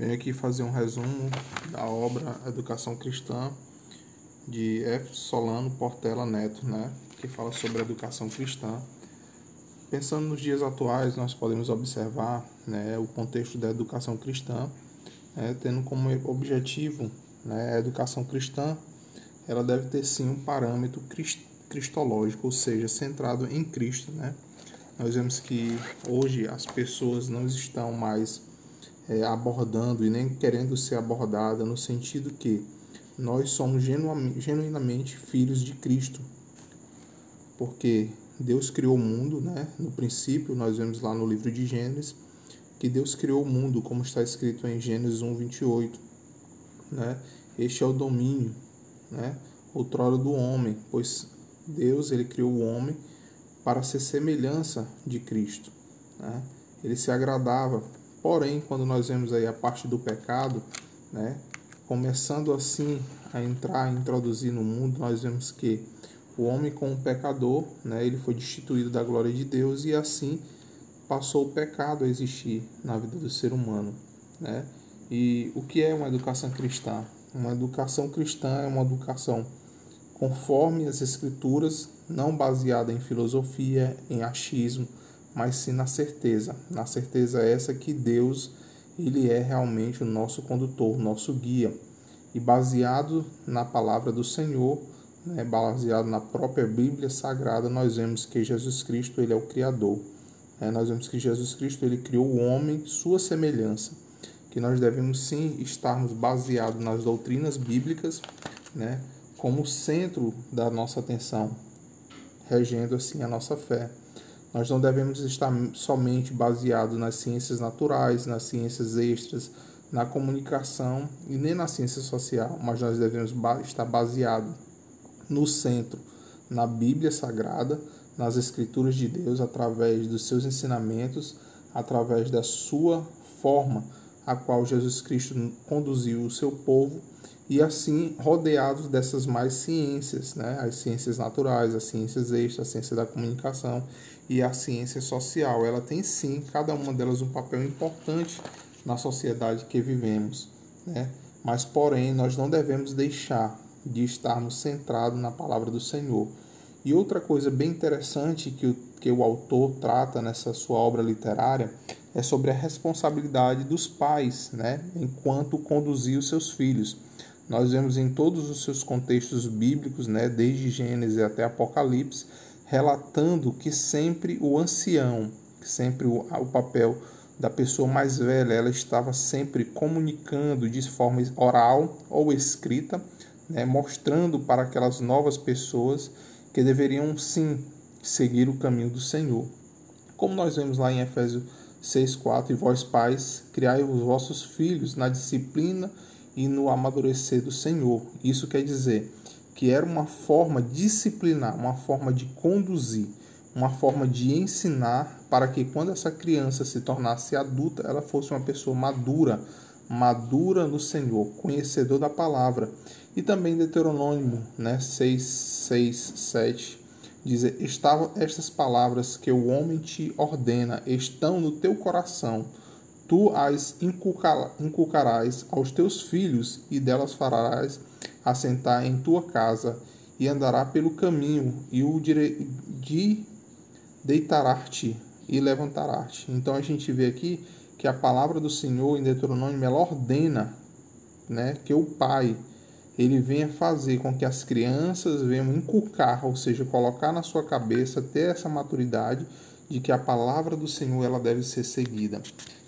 Venho aqui fazer um resumo da obra Educação Cristã de F. Solano Portela Neto, né, que fala sobre a educação cristã. Pensando nos dias atuais, nós podemos observar né, o contexto da educação cristã, né, tendo como objetivo né, a educação cristã, ela deve ter sim um parâmetro cristológico, ou seja, centrado em Cristo. Né? Nós vemos que hoje as pessoas não estão mais é, abordando e nem querendo ser abordada, no sentido que nós somos genuinamente filhos de Cristo. Porque Deus criou o mundo, né? No princípio, nós vemos lá no livro de Gênesis, que Deus criou o mundo, como está escrito em Gênesis 1, 28. Né? Este é o domínio, né? outrora do homem, pois Deus ele criou o homem para ser semelhança de Cristo. Né? Ele se agradava Porém, quando nós vemos aí a parte do pecado, né, começando assim a entrar, introduzir no mundo, nós vemos que o homem como pecador, né, ele foi destituído da glória de Deus e assim passou o pecado a existir na vida do ser humano, né? E o que é uma educação cristã? Uma educação cristã é uma educação conforme as escrituras, não baseada em filosofia, em achismo, mas sim na certeza, na certeza essa que Deus ele é realmente o nosso condutor, nosso guia. E baseado na palavra do Senhor, né, baseado na própria Bíblia Sagrada, nós vemos que Jesus Cristo ele é o Criador. É, nós vemos que Jesus Cristo ele criou o homem sua semelhança, que nós devemos sim estarmos baseados nas doutrinas bíblicas, né, como centro da nossa atenção, regendo assim a nossa fé. Nós não devemos estar somente baseados nas ciências naturais, nas ciências extras, na comunicação e nem na ciência social, mas nós devemos estar baseados no centro, na Bíblia Sagrada, nas Escrituras de Deus, através dos seus ensinamentos, através da sua forma a qual Jesus Cristo conduziu o seu povo e assim rodeados dessas mais ciências, né? as ciências naturais, as ciências extras, a ciência da comunicação e a ciência social. Ela tem sim, cada uma delas, um papel importante na sociedade que vivemos. Né? Mas, porém, nós não devemos deixar de estarmos centrados na palavra do Senhor. E outra coisa bem interessante que o, que o autor trata nessa sua obra literária é sobre a responsabilidade dos pais, né, enquanto conduzir os seus filhos. Nós vemos em todos os seus contextos bíblicos, né, desde Gênesis até Apocalipse, relatando que sempre o ancião, sempre o, o papel da pessoa mais velha, ela estava sempre comunicando de forma oral ou escrita, né, mostrando para aquelas novas pessoas que deveriam sim seguir o caminho do Senhor. Como nós vemos lá em Efésios 6,4, e vós pais, criai os vossos filhos na disciplina e no amadurecer do Senhor. Isso quer dizer que era uma forma disciplinar, uma forma de conduzir, uma forma de ensinar para que quando essa criança se tornasse adulta, ela fosse uma pessoa madura, madura no Senhor, conhecedor da palavra. E também Deuteronômio, né, 6, 6, 7, diz: Estavam estas palavras que o homem te ordena, estão no teu coração tu as inculcarás aos teus filhos, e delas farás assentar em tua casa, e andará pelo caminho, e o dire... de deitará-te e levantará-te. Então a gente vê aqui que a palavra do Senhor em Deuteronômio ela ordena, né, que o pai ele venha fazer com que as crianças venham inculcar, ou seja, colocar na sua cabeça ter essa maturidade de que a palavra do Senhor ela deve ser seguida.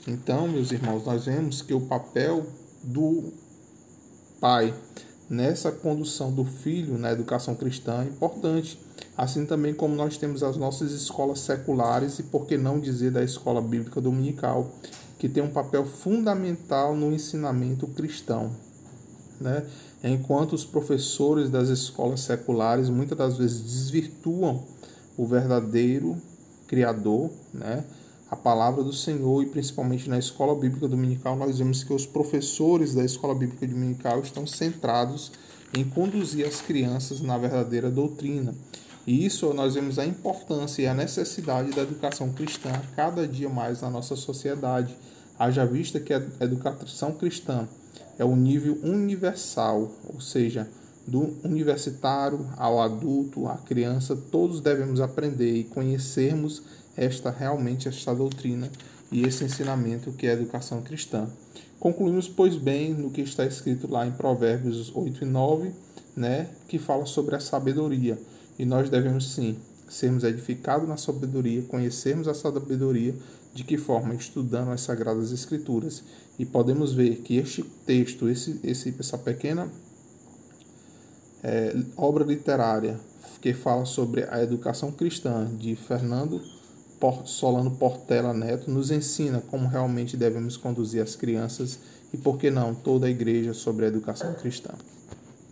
Então, meus irmãos, nós vemos que o papel do pai nessa condução do filho na educação cristã é importante. Assim também como nós temos as nossas escolas seculares e por que não dizer da escola bíblica dominical, que tem um papel fundamental no ensinamento cristão. Né? Enquanto os professores das escolas seculares muitas das vezes desvirtuam o verdadeiro Criador, né? a palavra do Senhor e principalmente na escola bíblica dominical, nós vemos que os professores da escola bíblica dominical estão centrados em conduzir as crianças na verdadeira doutrina. E isso nós vemos a importância e a necessidade da educação cristã cada dia mais na nossa sociedade, Haja vista que a educação cristã é o nível universal, ou seja, do universitário ao adulto, à criança, todos devemos aprender e conhecermos esta realmente esta doutrina e esse ensinamento que é a educação cristã. Concluímos, pois bem, no que está escrito lá em Provérbios 8 e 9, né, que fala sobre a sabedoria. E nós devemos sim sermos edificados na sabedoria, conhecermos a sabedoria, de que forma? Estudando as Sagradas Escrituras. E podemos ver que este texto, esse, esse, essa pequena é, obra literária que fala sobre a educação cristã de Fernando Solano Portela Neto nos ensina como realmente devemos conduzir as crianças e, por que não, toda a igreja sobre a educação cristã.